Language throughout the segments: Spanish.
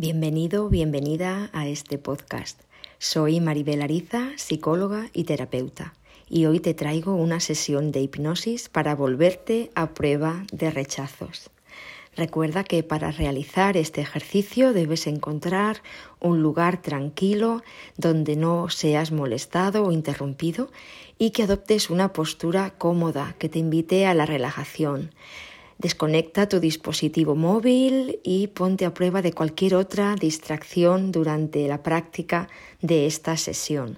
Bienvenido, bienvenida a este podcast. Soy Maribel Ariza, psicóloga y terapeuta, y hoy te traigo una sesión de hipnosis para volverte a prueba de rechazos. Recuerda que para realizar este ejercicio debes encontrar un lugar tranquilo donde no seas molestado o interrumpido y que adoptes una postura cómoda que te invite a la relajación Desconecta tu dispositivo móvil y ponte a prueba de cualquier otra distracción durante la práctica de esta sesión.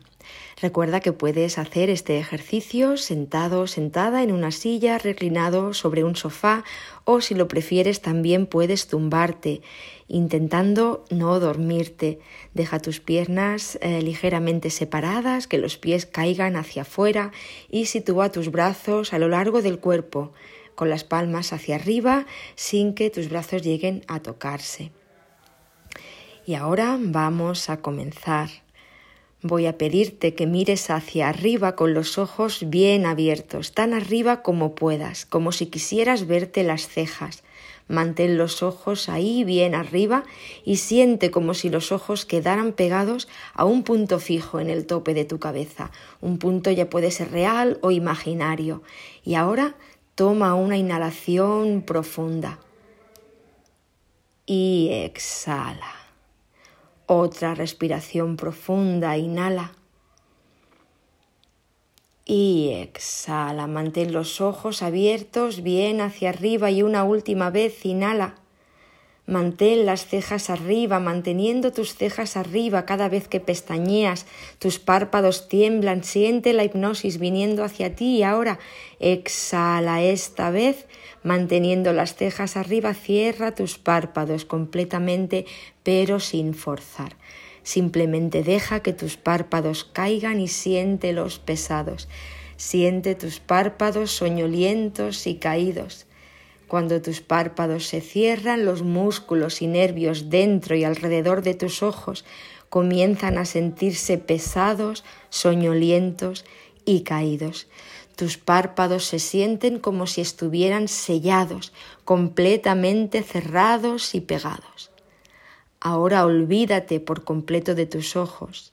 Recuerda que puedes hacer este ejercicio sentado, sentada en una silla, reclinado sobre un sofá o si lo prefieres también puedes tumbarte intentando no dormirte. Deja tus piernas eh, ligeramente separadas, que los pies caigan hacia afuera y sitúa tus brazos a lo largo del cuerpo con las palmas hacia arriba sin que tus brazos lleguen a tocarse. Y ahora vamos a comenzar. Voy a pedirte que mires hacia arriba con los ojos bien abiertos, tan arriba como puedas, como si quisieras verte las cejas. Mantén los ojos ahí bien arriba y siente como si los ojos quedaran pegados a un punto fijo en el tope de tu cabeza. Un punto ya puede ser real o imaginario. Y ahora Toma una inhalación profunda y exhala. Otra respiración profunda, inhala y exhala. Mantén los ojos abiertos bien hacia arriba y una última vez inhala Mantén las cejas arriba, manteniendo tus cejas arriba cada vez que pestañeas, tus párpados tiemblan, siente la hipnosis viniendo hacia ti y ahora exhala esta vez, manteniendo las cejas arriba, cierra tus párpados completamente pero sin forzar. Simplemente deja que tus párpados caigan y siéntelos pesados. Siente tus párpados soñolientos y caídos. Cuando tus párpados se cierran, los músculos y nervios dentro y alrededor de tus ojos comienzan a sentirse pesados, soñolientos y caídos. Tus párpados se sienten como si estuvieran sellados, completamente cerrados y pegados. Ahora olvídate por completo de tus ojos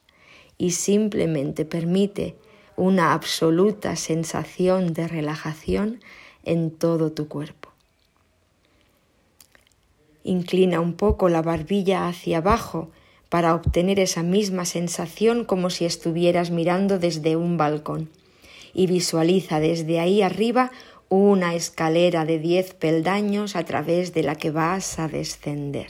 y simplemente permite una absoluta sensación de relajación en todo tu cuerpo. Inclina un poco la barbilla hacia abajo para obtener esa misma sensación como si estuvieras mirando desde un balcón. Y visualiza desde ahí arriba una escalera de diez peldaños a través de la que vas a descender.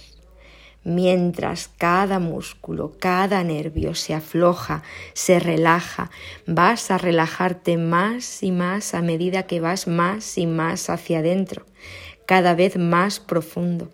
Mientras cada músculo, cada nervio se afloja, se relaja, vas a relajarte más y más a medida que vas más y más hacia adentro, cada vez más profundo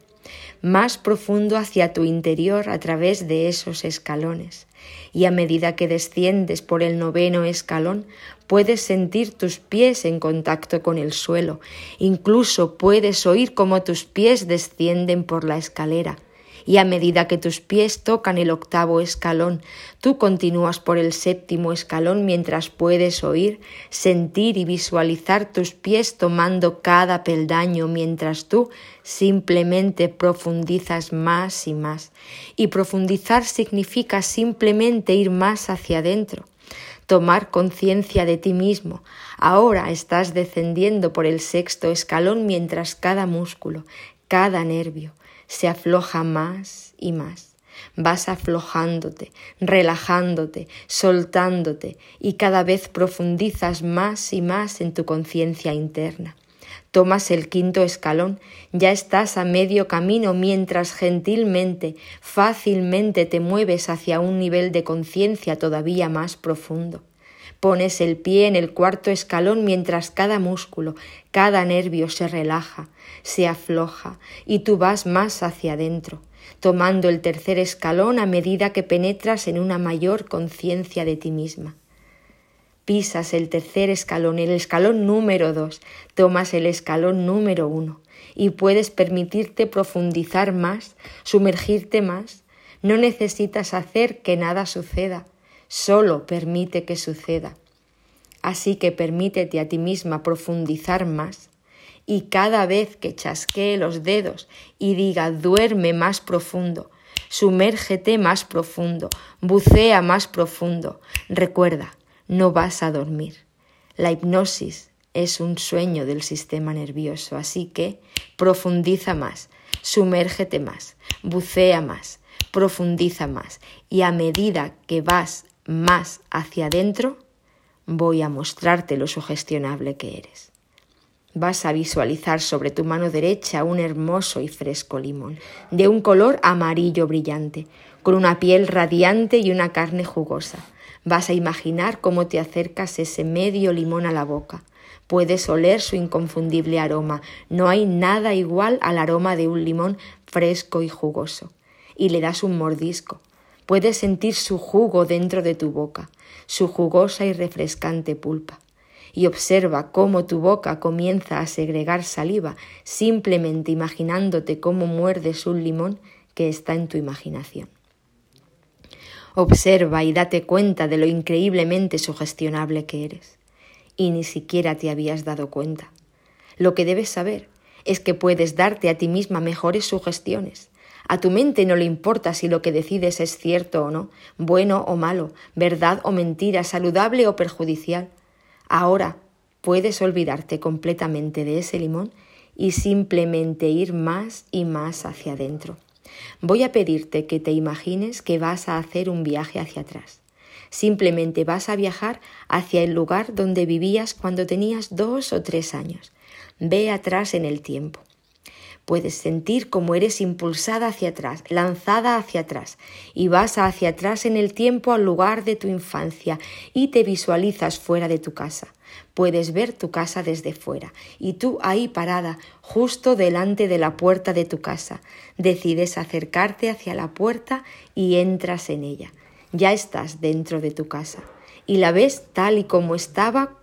más profundo hacia tu interior a través de esos escalones. Y a medida que desciendes por el noveno escalón, puedes sentir tus pies en contacto con el suelo, incluso puedes oír cómo tus pies descienden por la escalera y a medida que tus pies tocan el octavo escalón, tú continúas por el séptimo escalón mientras puedes oír, sentir y visualizar tus pies tomando cada peldaño mientras tú simplemente profundizas más y más. Y profundizar significa simplemente ir más hacia adentro tomar conciencia de ti mismo. Ahora estás descendiendo por el sexto escalón mientras cada músculo, cada nervio, se afloja más y más. Vas aflojándote, relajándote, soltándote y cada vez profundizas más y más en tu conciencia interna. Tomas el quinto escalón, ya estás a medio camino mientras gentilmente, fácilmente te mueves hacia un nivel de conciencia todavía más profundo. Pones el pie en el cuarto escalón mientras cada músculo, cada nervio se relaja, se afloja y tú vas más hacia adentro, tomando el tercer escalón a medida que penetras en una mayor conciencia de ti misma. Pisas el tercer escalón, el escalón número dos, tomas el escalón número uno y puedes permitirte profundizar más, sumergirte más. No necesitas hacer que nada suceda solo permite que suceda. Así que permítete a ti misma profundizar más y cada vez que chasquee los dedos y diga duerme más profundo, sumérgete más profundo, bucea más profundo. Recuerda, no vas a dormir. La hipnosis es un sueño del sistema nervioso, así que profundiza más, sumérgete más, bucea más, profundiza más y a medida que vas más hacia adentro, voy a mostrarte lo sugestionable que eres. Vas a visualizar sobre tu mano derecha un hermoso y fresco limón, de un color amarillo brillante, con una piel radiante y una carne jugosa. Vas a imaginar cómo te acercas ese medio limón a la boca. Puedes oler su inconfundible aroma. No hay nada igual al aroma de un limón fresco y jugoso. Y le das un mordisco. Puedes sentir su jugo dentro de tu boca, su jugosa y refrescante pulpa. Y observa cómo tu boca comienza a segregar saliva, simplemente imaginándote cómo muerdes un limón que está en tu imaginación. Observa y date cuenta de lo increíblemente sugestionable que eres. Y ni siquiera te habías dado cuenta. Lo que debes saber es que puedes darte a ti misma mejores sugestiones. A tu mente no le importa si lo que decides es cierto o no, bueno o malo, verdad o mentira, saludable o perjudicial. Ahora puedes olvidarte completamente de ese limón y simplemente ir más y más hacia adentro. Voy a pedirte que te imagines que vas a hacer un viaje hacia atrás. Simplemente vas a viajar hacia el lugar donde vivías cuando tenías dos o tres años. Ve atrás en el tiempo. Puedes sentir cómo eres impulsada hacia atrás, lanzada hacia atrás, y vas hacia atrás en el tiempo al lugar de tu infancia y te visualizas fuera de tu casa. Puedes ver tu casa desde fuera y tú ahí parada, justo delante de la puerta de tu casa. Decides acercarte hacia la puerta y entras en ella. Ya estás dentro de tu casa y la ves tal y como estaba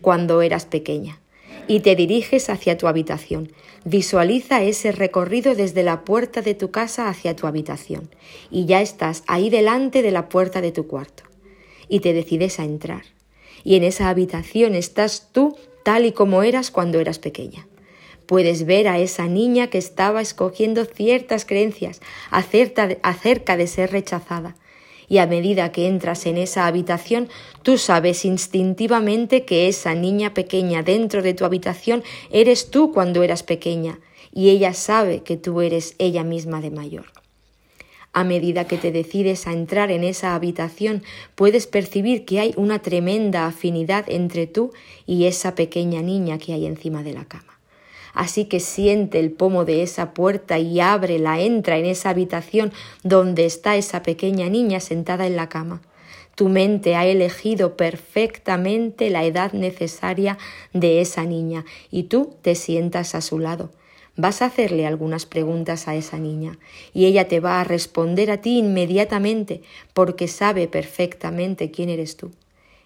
cuando eras pequeña. Y te diriges hacia tu habitación. Visualiza ese recorrido desde la puerta de tu casa hacia tu habitación. Y ya estás ahí delante de la puerta de tu cuarto. Y te decides a entrar y en esa habitación estás tú tal y como eras cuando eras pequeña. Puedes ver a esa niña que estaba escogiendo ciertas creencias acerca de, ser rechazada. Y a medida que entras en esa habitación, tú sabes instintivamente que esa niña pequeña dentro de tu habitación eres tú cuando eras pequeña, y ella sabe que tú eres ella misma de mayor. A medida que te decides a entrar en esa habitación, puedes percibir que hay una tremenda afinidad entre tú y esa pequeña niña que hay encima de la cama. Así que siente el pomo de esa puerta y ábrela, entra en esa habitación donde está esa pequeña niña sentada en la cama. Tu mente ha elegido perfectamente la edad necesaria de esa niña y tú te sientas a su lado. Vas a hacerle algunas preguntas a esa niña y ella te va a responder a ti inmediatamente porque sabe perfectamente quién eres tú.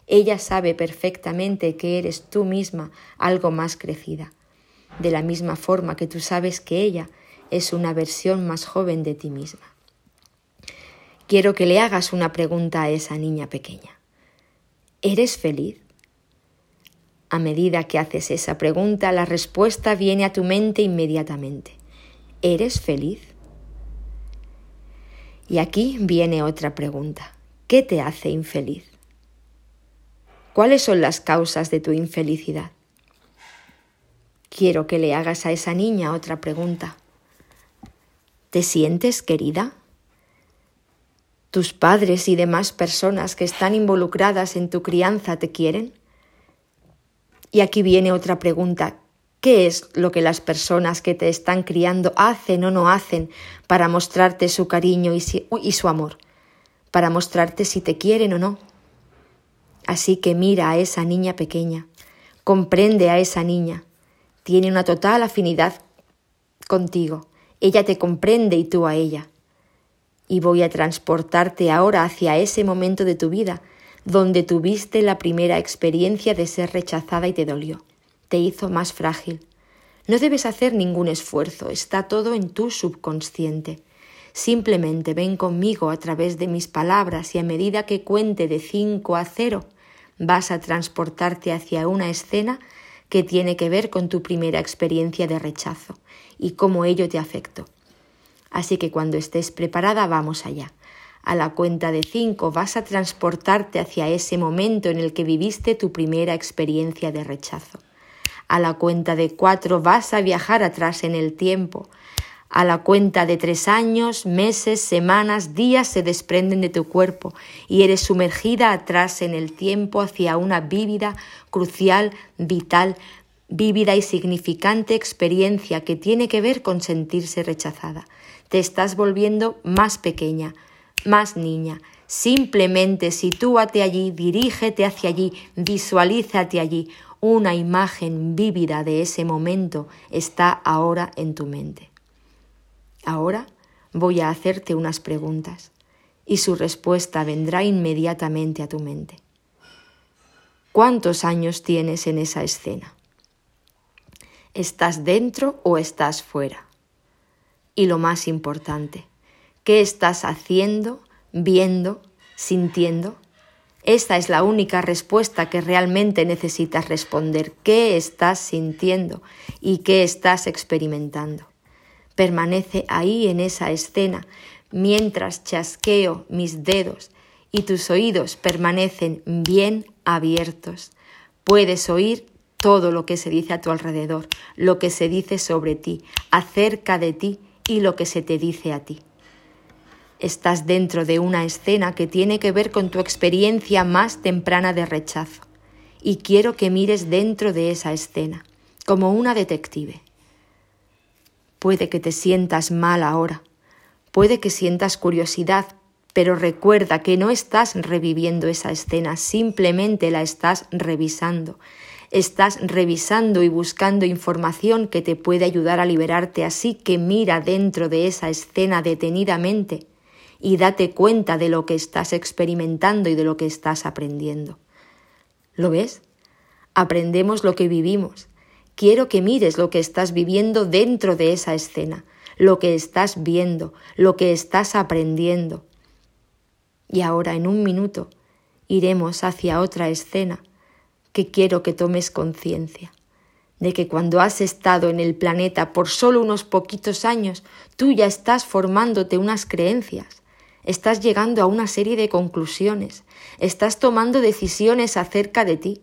Ella sabe perfectamente que eres tú misma algo más crecida, de la misma forma que tú sabes que ella es una versión más joven de ti misma. Quiero que le hagas una pregunta a esa niña pequeña. ¿Eres feliz? A medida que haces esa pregunta, la respuesta viene a tu mente inmediatamente. ¿Eres feliz? Y aquí viene otra pregunta. ¿Qué te hace infeliz? ¿Cuáles son las causas de tu infelicidad? Quiero que le hagas a esa niña otra pregunta. ¿Te sientes querida? ¿Tus padres y demás personas que están involucradas en tu crianza te quieren? Y aquí viene otra pregunta. ¿Qué es lo que las personas que te están criando hacen o no hacen para mostrarte su cariño y, su amor? Para mostrarte si te quieren o no. Así que mira a esa niña pequeña, comprende a esa niña, tiene una total afinidad contigo, ella te comprende y tú a ella. Y voy a transportarte ahora hacia ese momento de tu vida donde tuviste la primera experiencia de ser rechazada y te dolió, te hizo más frágil. No debes hacer ningún esfuerzo, está todo en tu subconsciente. Simplemente ven conmigo a través de mis palabras y a medida que cuente de cinco a cero, vas a transportarte hacia una escena que tiene que ver con tu primera experiencia de rechazo y cómo ello te afectó. Así que cuando estés preparada, vamos allá. A la cuenta de cinco vas a transportarte hacia ese momento en el que viviste tu primera experiencia de rechazo. A la cuenta de cuatro vas a viajar atrás en el tiempo. A la cuenta de tres años, meses, semanas, días se desprenden de tu cuerpo y eres sumergida atrás en el tiempo hacia una vívida, crucial, vital, vívida y significante experiencia que tiene que ver con sentirse rechazada. Te estás volviendo más pequeña, más niña. Simplemente sitúate allí, dirígete hacia allí, visualízate allí. Una imagen vívida de ese momento está ahora en tu mente. Ahora voy a hacerte unas preguntas y su respuesta vendrá inmediatamente a tu mente. ¿Cuántos años tienes en esa escena? ¿Estás dentro o estás fuera? Y lo más importante, ¿qué estás haciendo, viendo, sintiendo? Esta es la única respuesta que realmente necesitas responder. ¿Qué estás sintiendo y qué estás experimentando? Permanece ahí en esa escena mientras chasqueo mis dedos y tus oídos permanecen bien abiertos. Puedes oír todo lo que se dice a tu alrededor, lo que se dice sobre ti, acerca de ti y lo que se te dice a ti. Estás dentro de una escena que tiene que ver con tu experiencia más temprana de rechazo y quiero que mires dentro de esa escena, como una detective. Puede que te sientas mal ahora, puede que sientas curiosidad, pero recuerda que no estás reviviendo esa escena, simplemente la estás revisando. Estás revisando y buscando información que te puede ayudar a liberarte, así que mira dentro de esa escena detenidamente y date cuenta de lo que estás experimentando y de lo que estás aprendiendo. ¿Lo ves? Aprendemos lo que vivimos Quiero que mires lo que estás viviendo dentro de esa escena, lo que estás viendo, lo que estás aprendiendo. Y ahora, en un minuto, iremos hacia otra escena que quiero que tomes conciencia de que cuando has estado en el planeta por solo unos poquitos años, tú ya estás formándote unas creencias, estás llegando a una serie de conclusiones, estás tomando decisiones acerca de ti.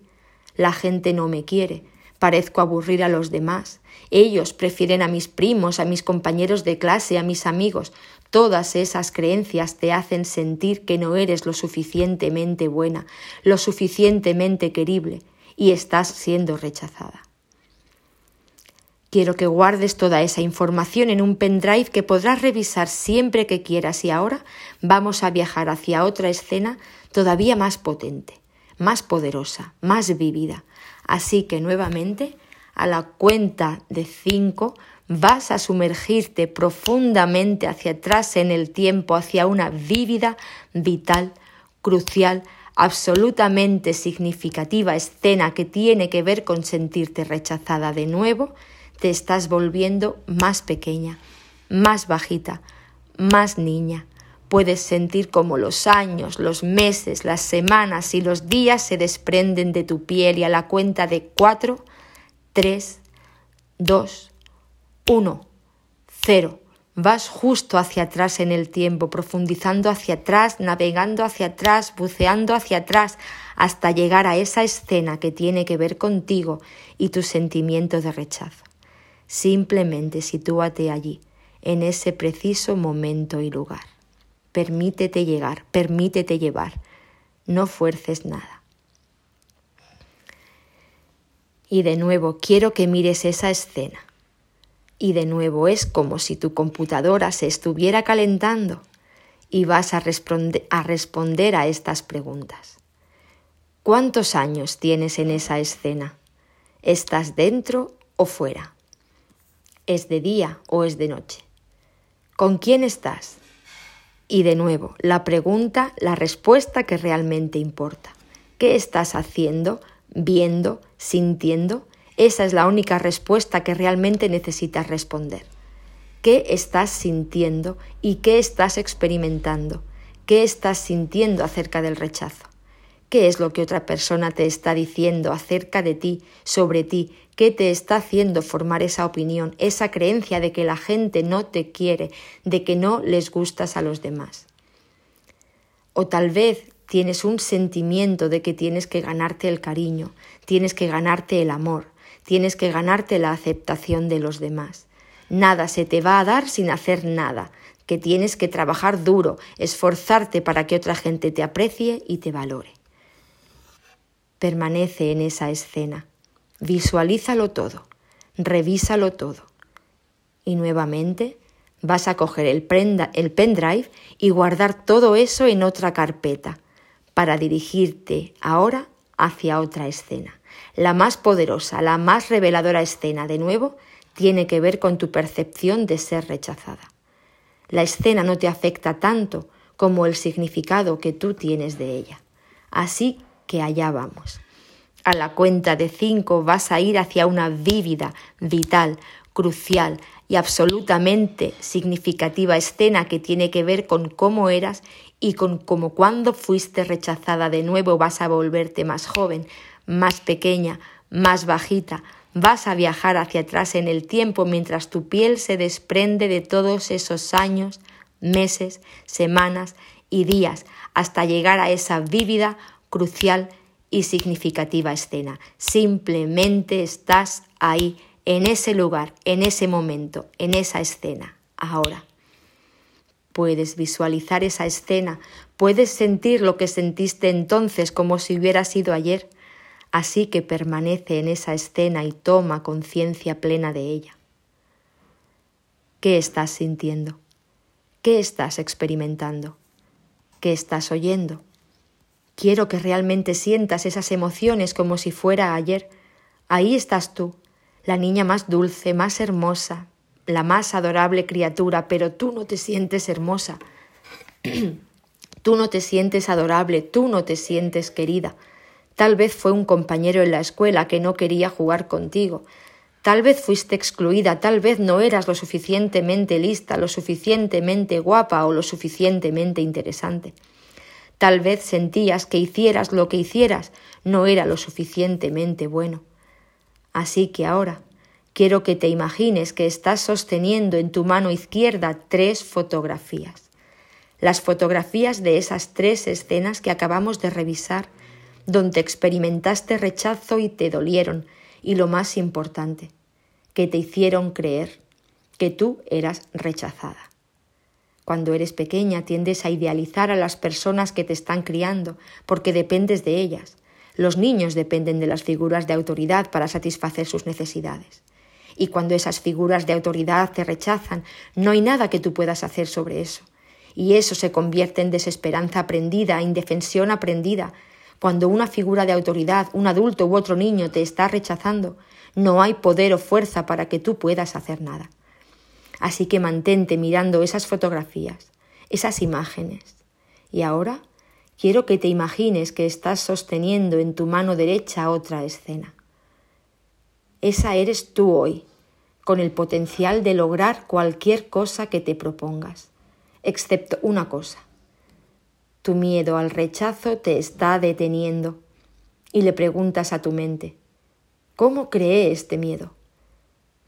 La gente no me quiere, Parezco aburrir a los demás. Ellos prefieren a mis primos, a mis compañeros de clase, a mis amigos. Todas esas creencias te hacen sentir que no eres lo suficientemente buena, lo suficientemente querible, y estás siendo rechazada. Quiero que guardes toda esa información en un pendrive que podrás revisar siempre que quieras y ahora vamos a viajar hacia otra escena todavía más potente, más poderosa, más vívida, Así que nuevamente, a la cuenta de cinco, vas a sumergirte profundamente hacia atrás en el tiempo, hacia una vívida, vital, crucial, absolutamente significativa escena que tiene que ver con sentirte rechazada de nuevo, te estás volviendo más pequeña, más bajita, más niña, Puedes sentir como los años, los meses, las semanas y los días se desprenden de tu piel y a la cuenta de cuatro, tres, dos, uno, cero. Vas justo hacia atrás en el tiempo, profundizando hacia atrás, navegando hacia atrás, buceando hacia atrás, hasta llegar a esa escena que tiene que ver contigo y tu sentimiento de rechazo. Simplemente sitúate allí, en ese preciso momento y lugar. Permítete llegar, permítete llevar, no fuerces nada. Y de nuevo quiero que mires esa escena. Y de nuevo es como si tu computadora se estuviera calentando y vas a, responder a estas preguntas. ¿Cuántos años tienes en esa escena? ¿Estás dentro o fuera? ¿Es de día o es de noche? ¿Con quién estás? Y de nuevo, la pregunta, la respuesta que realmente importa. ¿Qué estás haciendo, viendo, sintiendo? Esa es la única respuesta que realmente necesitas responder. ¿Qué estás sintiendo y qué estás experimentando? ¿Qué estás sintiendo acerca del rechazo? ¿Qué es lo que otra persona te está diciendo acerca de ti, sobre ti? ¿Qué te está haciendo formar esa opinión, esa creencia de que la gente no te quiere, de que no les gustas a los demás? O tal vez tienes un sentimiento de que tienes que ganarte el cariño, tienes que ganarte el amor, tienes que ganarte la aceptación de los demás. Nada se te va a dar sin hacer nada, que tienes que trabajar duro, esforzarte para que otra gente te aprecie y te valore. Permanece en esa escena, visualízalo todo, revísalo todo. Y nuevamente vas a coger el, el pendrive y guardar todo eso en otra carpeta para dirigirte ahora hacia otra escena. La más poderosa, la más reveladora escena, de nuevo, tiene que ver con tu percepción de ser rechazada. La escena no te afecta tanto como el significado que tú tienes de ella. Así allá vamos. A la cuenta de cinco vas a ir hacia una vívida, vital, crucial y absolutamente significativa escena que tiene que ver con cómo eras y con cómo cuando fuiste rechazada de nuevo vas a volverte más joven, más pequeña, más bajita, vas a viajar hacia atrás en el tiempo mientras tu piel se desprende de todos esos años, meses, semanas y días hasta llegar a esa vívida, crucial y significativa escena. Simplemente estás ahí, en ese lugar, en ese momento, en esa escena, ahora. Puedes visualizar esa escena, puedes sentir lo que sentiste entonces como si hubiera sido ayer así que permanece en esa escena y toma conciencia plena de ella. ¿Qué estás sintiendo? ¿Qué estás experimentando? ¿Qué estás oyendo? Quiero que realmente sientas esas emociones como si fuera ayer. Ahí estás tú, la niña más dulce, más hermosa, la más adorable criatura, pero tú no te sientes hermosa. tú no te sientes adorable, tú no te sientes querida. Tal vez fue un compañero en la escuela que no quería jugar contigo. Tal vez fuiste excluida, tal vez no eras lo suficientemente lista, lo suficientemente guapa o lo suficientemente interesante. Tal vez sentías que hicieras lo que hicieras no era lo suficientemente bueno. Así que ahora quiero que te imagines que estás sosteniendo en tu mano izquierda tres fotografías. Las fotografías de esas tres escenas que acabamos de revisar donde experimentaste rechazo y te dolieron, y lo más importante, que te hicieron creer que tú eras rechazada. Cuando eres pequeña tiendes a idealizar a las personas que te están criando, porque dependes de ellas. Los niños dependen de las figuras de autoridad para satisfacer sus necesidades. Y cuando esas figuras de autoridad te rechazan, no hay nada que tú puedas hacer sobre eso. Y eso se convierte en desesperanza aprendida, indefensión aprendida, cuando una figura de autoridad, un adulto u otro niño te está rechazando, no hay poder o fuerza para que tú puedas hacer nada. Así que mantente mirando esas fotografías, esas imágenes. Y ahora quiero que te imagines que estás sosteniendo en tu mano derecha otra escena. Esa eres tú hoy, con el potencial de lograr cualquier cosa que te propongas, excepto una cosa, tu miedo al rechazo te está deteniendo y le preguntas a tu mente, ¿cómo creé este miedo?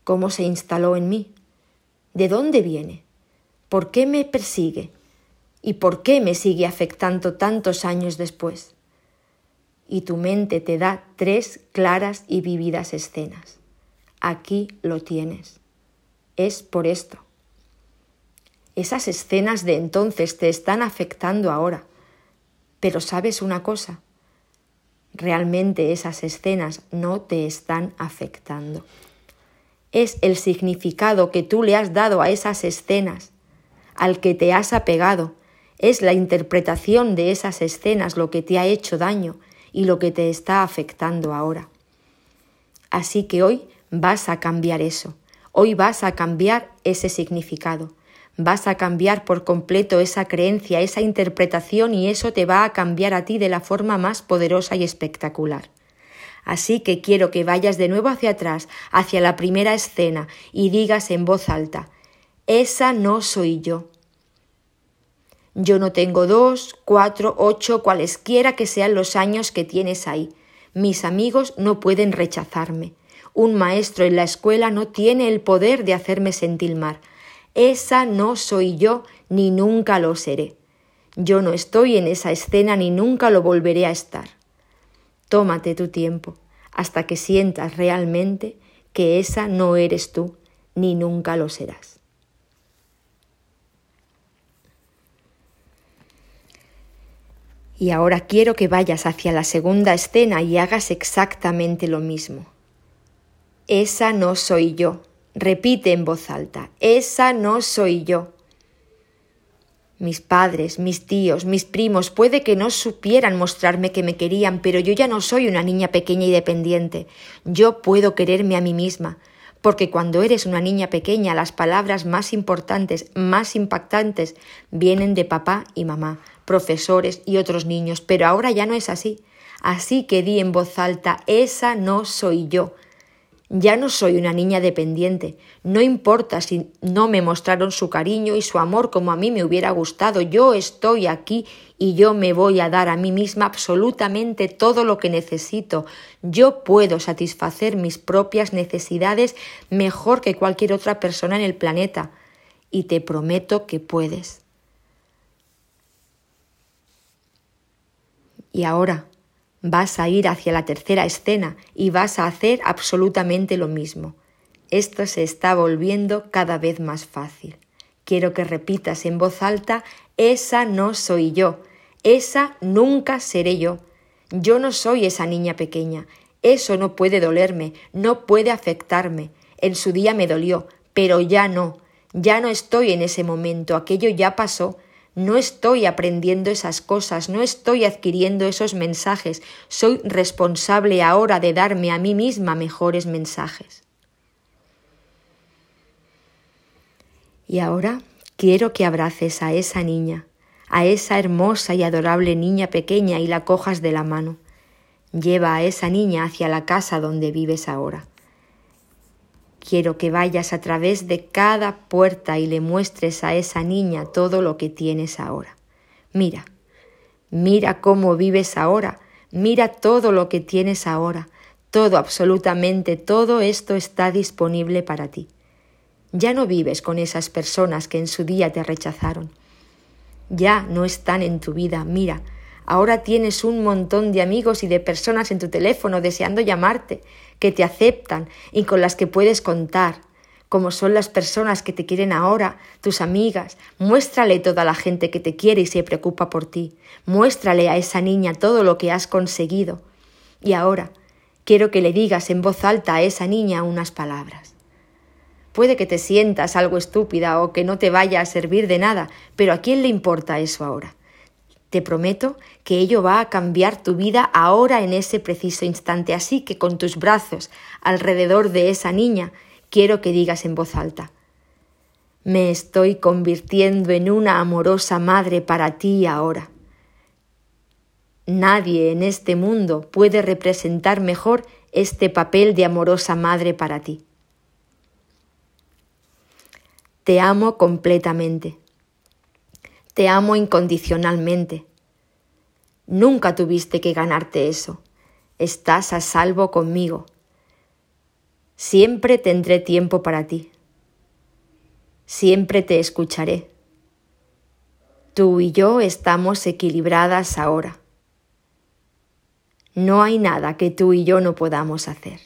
¿Cómo se instaló en mí? ¿De dónde viene? ¿Por qué me persigue? ¿Y por qué me sigue afectando tantos años después? Y tu mente te da tres claras y vividas escenas. Aquí lo tienes. Es por esto. Esas escenas de entonces te están afectando ahora. Pero sabes una cosa, realmente esas escenas no te están afectando. Es el significado que tú le has dado a esas escenas, al que te has apegado, es la interpretación de esas escenas lo que te ha hecho daño y lo que te está afectando ahora. Así que hoy vas a cambiar eso, hoy vas a cambiar ese significado vas a cambiar por completo esa creencia, esa interpretación y eso te va a cambiar a ti de la forma más poderosa y espectacular. Así que quiero que vayas de nuevo hacia atrás, hacia la primera escena, y digas en voz alta, esa no soy yo. Yo no tengo dos, cuatro, ocho, cualesquiera que sean los años que tienes ahí. Mis amigos no pueden rechazarme. Un maestro en la escuela no tiene el poder de hacerme sentir mal. Esa no soy yo, ni nunca lo seré. Yo no estoy en esa escena ni nunca lo volveré a estar. Tómate tu tiempo hasta que sientas realmente que esa no eres tú, ni nunca lo serás. Y ahora quiero que vayas hacia la segunda escena y hagas exactamente lo mismo. Esa no soy yo. Repite en voz alta. Esa no soy yo. Mis padres, mis tíos, mis primos puede que no supieran mostrarme que me querían, pero yo ya no soy una niña pequeña y dependiente. Yo puedo quererme a mí misma, porque cuando eres una niña pequeña las palabras más importantes, más impactantes, vienen de papá y mamá, profesores y otros niños, pero ahora ya no es así. Así que di en voz alta, esa no soy yo. Ya no soy una niña dependiente. No importa si no me mostraron su cariño y su amor como a mí me hubiera gustado. Yo estoy aquí y yo me voy a dar a mí misma absolutamente todo lo que necesito. Yo puedo satisfacer mis propias necesidades mejor que cualquier otra persona en el planeta. Y te prometo que puedes. Y ahora, vas a ir hacia la tercera escena y vas a hacer absolutamente lo mismo. Esto se está volviendo cada vez más fácil. Quiero que repitas en voz alta, esa no soy yo, esa nunca seré yo. Yo no soy esa niña pequeña, eso no puede dolerme, no puede afectarme. En su día me dolió, pero ya no, ya no estoy en ese momento, aquello ya pasó, no estoy aprendiendo esas cosas, no estoy adquiriendo esos mensajes, soy responsable ahora de darme a mí misma mejores mensajes. Y ahora quiero que abraces a esa niña, a esa hermosa y adorable niña pequeña y la cojas de la mano. Lleva a esa niña hacia la casa donde vives ahora. Quiero que vayas a través de cada puerta y le muestres a esa niña todo lo que tienes ahora. Mira, mira cómo vives ahora, mira todo lo que tienes ahora, todo, absolutamente todo esto está disponible para ti. Ya no vives con esas personas que en su día te rechazaron. Ya no están en tu vida, mira, Ahora tienes un montón de amigos y de personas en tu teléfono deseando llamarte, que te aceptan y con las que puedes contar, como son las personas que te quieren ahora, tus amigas. Muéstrale toda la gente que te quiere y se preocupa por ti. Muéstrale a esa niña todo lo que has conseguido. Y ahora quiero que le digas en voz alta a esa niña unas palabras. Puede que te sientas algo estúpida o que no te vaya a servir de nada, pero ¿a quién le importa eso ahora? Te prometo que ello va a cambiar tu vida ahora en ese preciso instante. Así que con tus brazos alrededor de esa niña, quiero que digas en voz alta, me estoy convirtiendo en una amorosa madre para ti ahora. Nadie en este mundo puede representar mejor este papel de amorosa madre para ti. Te amo completamente. Te amo incondicionalmente. Nunca tuviste que ganarte eso. Estás a salvo conmigo. Siempre tendré tiempo para ti. Siempre te escucharé. Tú y yo estamos equilibradas ahora. No hay nada que tú y yo no podamos hacer.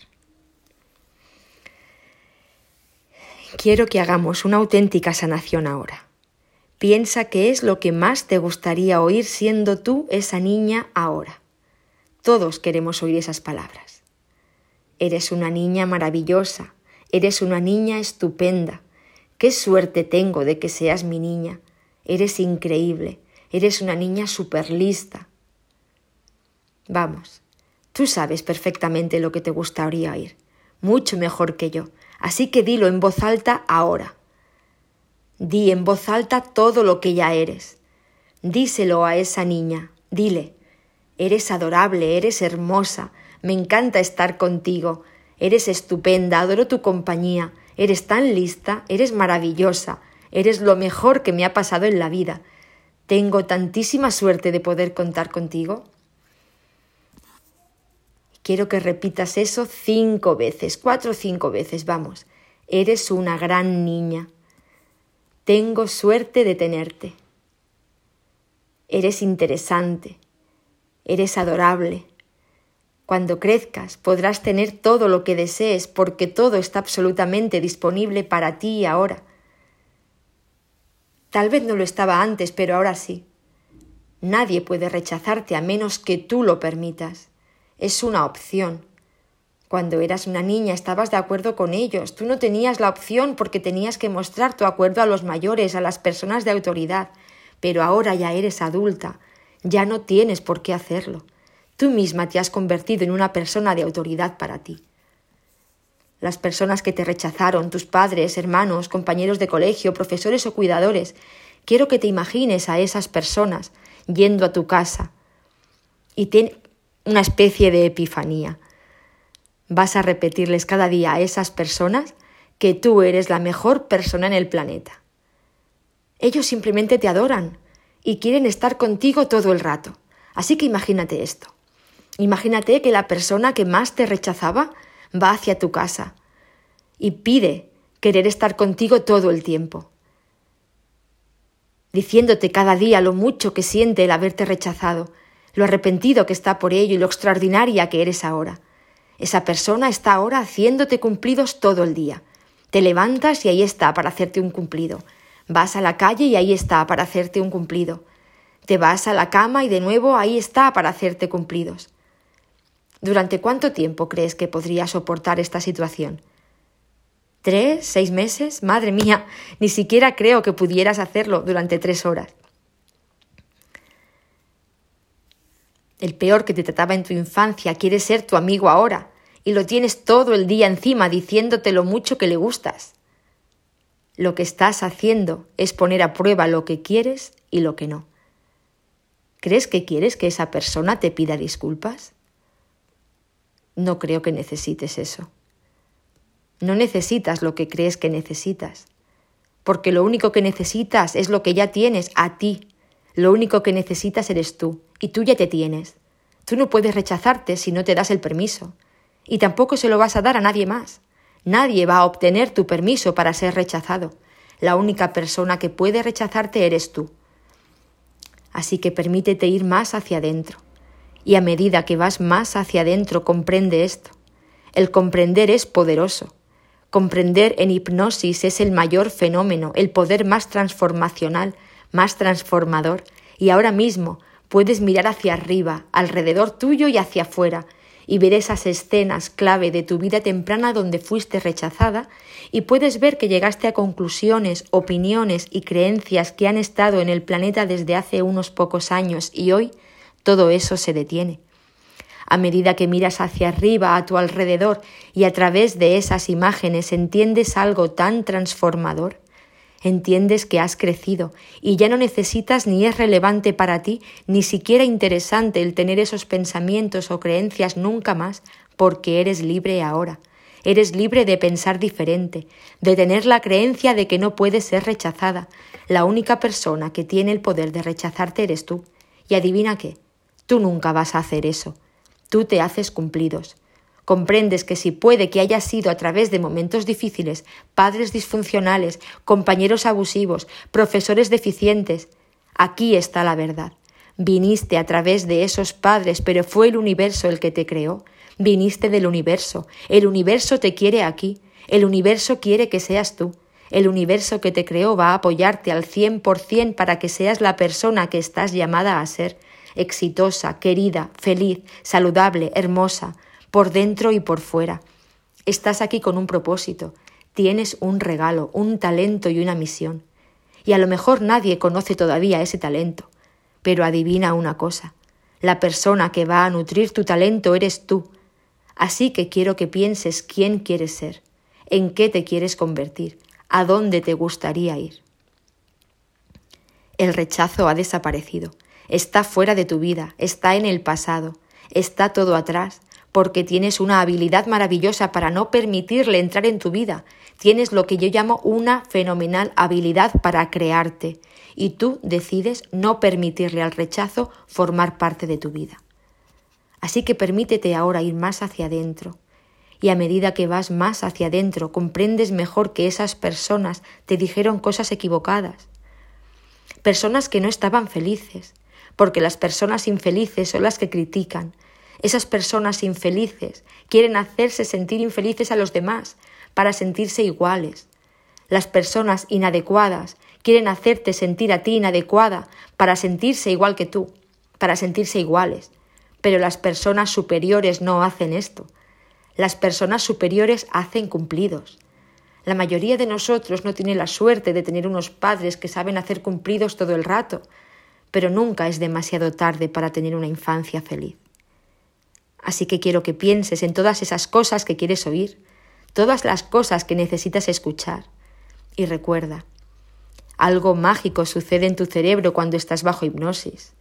Quiero que hagamos una auténtica sanación ahora. Piensa qué es lo que más te gustaría oír siendo tú esa niña ahora. Todos queremos oír esas palabras. Eres una niña maravillosa, eres una niña estupenda. Qué suerte tengo de que seas mi niña. Eres increíble, eres una niña superlista. Vamos, tú sabes perfectamente lo que te gustaría oír, mucho mejor que yo, así que dilo en voz alta ahora. Di en voz alta todo lo que ya eres. Díselo a esa niña, dile, eres adorable, eres hermosa, me encanta estar contigo, eres estupenda, adoro tu compañía, eres tan lista, eres maravillosa, eres lo mejor que me ha pasado en la vida. Tengo tantísima suerte de poder contar contigo. Quiero que repitas eso cinco veces, cuatro o cinco veces, vamos. Eres una gran niña. Tengo suerte de tenerte. Eres interesante. Eres adorable. Cuando crezcas podrás tener todo lo que desees porque todo está absolutamente disponible para ti ahora. Tal vez no lo estaba antes, pero ahora sí. Nadie puede rechazarte a menos que tú lo permitas. Es una opción. Cuando eras una niña estabas de acuerdo con ellos. Tú no tenías la opción porque tenías que mostrar tu acuerdo a los mayores, a las personas de autoridad. Pero ahora ya eres adulta. Ya no tienes por qué hacerlo. Tú misma te has convertido en una persona de autoridad para ti. Las personas que te rechazaron, tus padres, hermanos, compañeros de colegio, profesores o cuidadores, quiero que te imagines a esas personas yendo a tu casa y ten una especie de epifanía. Vas a repetirles cada día a esas personas que tú eres la mejor persona en el planeta. Ellos simplemente te adoran y quieren estar contigo todo el rato. Así que imagínate esto. Imagínate que la persona que más te rechazaba va hacia tu casa y pide querer estar contigo todo el tiempo, diciéndote cada día lo mucho que siente el haberte rechazado, lo arrepentido que está por ello y lo extraordinaria que eres ahora. Esa persona está ahora haciéndote cumplidos todo el día. Te levantas y ahí está para hacerte un cumplido. Vas a la calle y ahí está para hacerte un cumplido. Te vas a la cama y de nuevo ahí está para hacerte cumplidos. ¿Durante cuánto tiempo crees que podría soportar esta situación? ¿Tres? ¿Seis meses? Madre mía, ni siquiera creo que pudieras hacerlo durante tres horas. El peor que te trataba en tu infancia quiere ser tu amigo ahora, y lo tienes todo el día encima diciéndote lo mucho que le gustas. Lo que estás haciendo es poner a prueba lo que quieres y lo que no. ¿Crees que quieres que esa persona te pida disculpas? No creo que necesites eso. No necesitas lo que crees que necesitas, porque lo único que necesitas es lo que ya tienes a ti. Lo único que necesitas eres tú, y tú ya te tienes. Tú no puedes rechazarte si no te das el permiso, y tampoco se lo vas a dar a nadie más. Nadie va a obtener tu permiso para ser rechazado. La única persona que puede rechazarte eres tú. Así que permítete ir más hacia adentro y a medida que vas más hacia adentro comprende esto. El comprender es poderoso. Comprender en hipnosis es el mayor fenómeno, el poder más transformacional, más transformador. Y ahora mismo puedes mirar hacia arriba, alrededor tuyo y hacia afuera, y ver esas escenas clave de tu vida temprana donde fuiste rechazada, y puedes ver que llegaste a conclusiones, opiniones y creencias que han estado en el planeta desde hace unos pocos años y hoy todo eso se detiene. A medida que miras hacia arriba, a tu alrededor, y a través de esas imágenes entiendes algo tan transformador, entiendes que has crecido y ya no necesitas ni es relevante para ti, ni siquiera interesante el tener esos pensamientos o creencias nunca más, porque eres libre ahora. Eres libre de pensar diferente, de tener la creencia de que no puedes ser rechazada. La única persona que tiene el poder de rechazarte eres tú. Y adivina qué, Tú nunca vas a hacer eso. Tú te haces cumplidos. Comprendes que si puede que haya sido a través de momentos difíciles, padres disfuncionales, compañeros abusivos, profesores deficientes, aquí está la verdad. Viniste a través de esos padres, pero fue el universo el que te creó. Viniste del universo. El universo te quiere aquí. El universo quiere que seas tú. El universo que te creó va a apoyarte al cien por cien para que seas la persona que estás llamada a ser exitosa, querida, feliz, saludable, hermosa, por dentro y por fuera. Estás aquí con un propósito, tienes un regalo, un talento y una misión. Y a lo mejor nadie conoce todavía ese talento, pero adivina una cosa, la persona que va a nutrir tu talento eres tú. Así que quiero que pienses quién quieres ser, en qué te quieres convertir, a dónde te gustaría ir. El rechazo ha desaparecido está fuera de tu vida, está en el pasado, está todo atrás, porque tienes una habilidad maravillosa para no permitirle entrar en tu vida. Tienes lo que yo llamo una fenomenal habilidad para crearte y tú decides no permitirle al rechazo formar parte de tu vida. Así que permítete ahora ir más hacia adentro. Y a medida que vas más hacia adentro, comprendes mejor que esas personas te dijeron cosas equivocadas. Personas que no estaban felices, porque las personas infelices son las que critican. Esas personas infelices quieren hacerse sentir infelices a los demás para sentirse iguales. Las personas inadecuadas quieren hacerte sentir a ti inadecuada para sentirse igual que tú, para sentirse iguales. Pero las personas superiores no hacen esto. Las personas superiores hacen cumplidos. La mayoría de nosotros no tiene la suerte de tener unos padres que saben hacer cumplidos todo el rato, pero nunca es demasiado tarde para tener una infancia feliz. Así que quiero que pienses en todas esas cosas que quieres oír, todas las cosas que necesitas escuchar. Y recuerda, algo mágico sucede en tu cerebro cuando estás bajo hipnosis.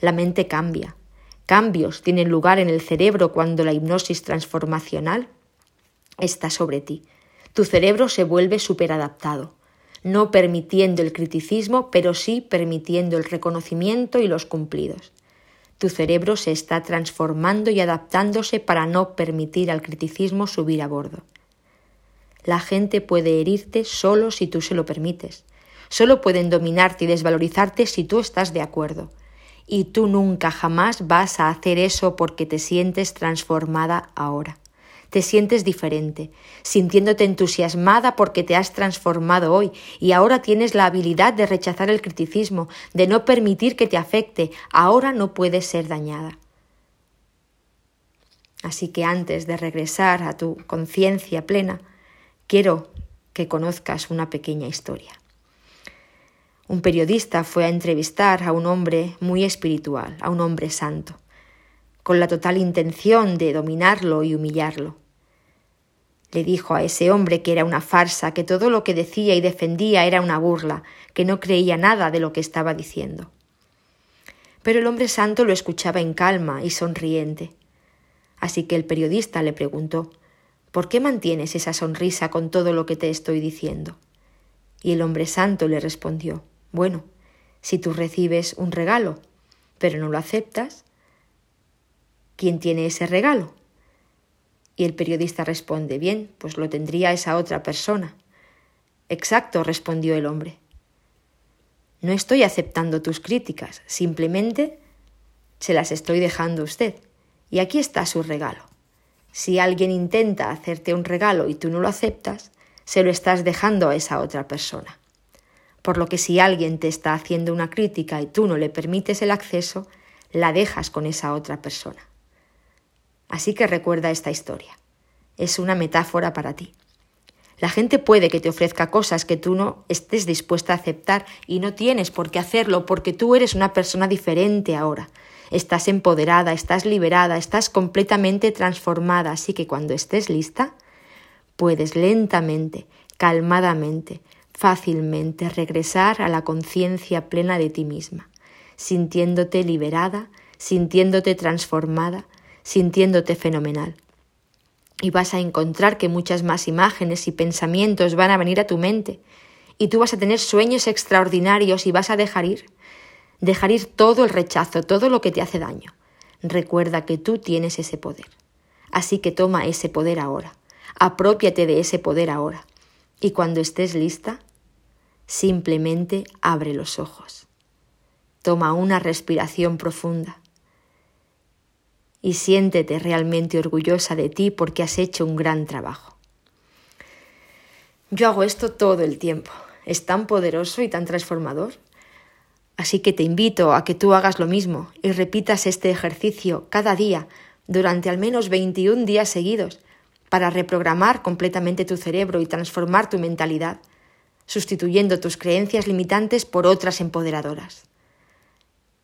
La mente cambia. Cambios tienen lugar en el cerebro cuando la hipnosis transformacional está sobre ti. Tu cerebro se vuelve superadaptado no permitiendo el criticismo, pero sí permitiendo el reconocimiento y los cumplidos. Tu cerebro se está transformando y adaptándose para no permitir al criticismo subir a bordo. La gente puede herirte solo si tú se lo permites. Solo pueden dominarte y desvalorizarte si tú estás de acuerdo. Y tú nunca jamás vas a hacer eso porque te sientes transformada ahora te sientes diferente, sintiéndote entusiasmada porque te has transformado hoy y ahora tienes la habilidad de rechazar el criticismo, de no permitir que te afecte, ahora no puedes ser dañada. Así que antes de regresar a tu conciencia plena, quiero que conozcas una pequeña historia. Un periodista fue a entrevistar a un hombre muy espiritual, a un hombre santo, con la total intención de dominarlo y humillarlo le dijo a ese hombre que era una farsa, que todo lo que decía y defendía era una burla, que no creía nada de lo que estaba diciendo. Pero el hombre santo lo escuchaba en calma y sonriente. Así que el periodista le preguntó ¿Por qué mantienes esa sonrisa con todo lo que te estoy diciendo? Y el hombre santo le respondió Bueno, si tú recibes un regalo, pero no lo aceptas, ¿quién tiene ese regalo? Y el periodista responde, bien, pues lo tendría esa otra persona. Exacto, respondió el hombre. No estoy aceptando tus críticas, simplemente se las estoy dejando a usted. Y aquí está su regalo. Si alguien intenta hacerte un regalo y tú no lo aceptas, se lo estás dejando a esa otra persona. Por lo que si alguien te está haciendo una crítica y tú no le permites el acceso, la dejas con esa otra persona. Así que recuerda esta historia. Es una metáfora para ti. La gente puede que te ofrezca cosas que tú no estés dispuesta a aceptar y no tienes por qué hacerlo porque tú eres una persona diferente ahora. Estás empoderada, estás liberada, estás completamente transformada, así que cuando estés lista, puedes lentamente, calmadamente, fácilmente regresar a la conciencia plena de ti misma, sintiéndote liberada, sintiéndote transformada, sintiéndote fenomenal. Y vas a encontrar que muchas más imágenes y pensamientos van a venir a tu mente, y tú vas a tener sueños extraordinarios y vas a dejar ir, dejar ir todo el rechazo, todo lo que te hace daño. Recuerda que tú tienes ese poder. Así que toma ese poder ahora, apropiate de ese poder ahora, y cuando estés lista, simplemente abre los ojos. Toma una respiración profunda y siéntete realmente orgullosa de ti porque has hecho un gran trabajo. Yo hago esto todo el tiempo. Es tan poderoso y tan transformador. Así que te invito a que tú hagas lo mismo y repitas este ejercicio cada día durante al menos 21 días seguidos para reprogramar completamente tu cerebro y transformar tu mentalidad, sustituyendo tus creencias limitantes por otras empoderadoras.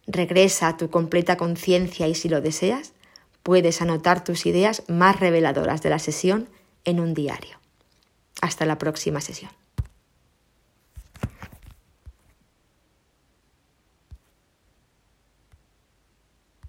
Regresa a tu completa conciencia y si lo deseas, Puedes anotar tus ideas más reveladoras de la sesión en un diario. Hasta la próxima sesión.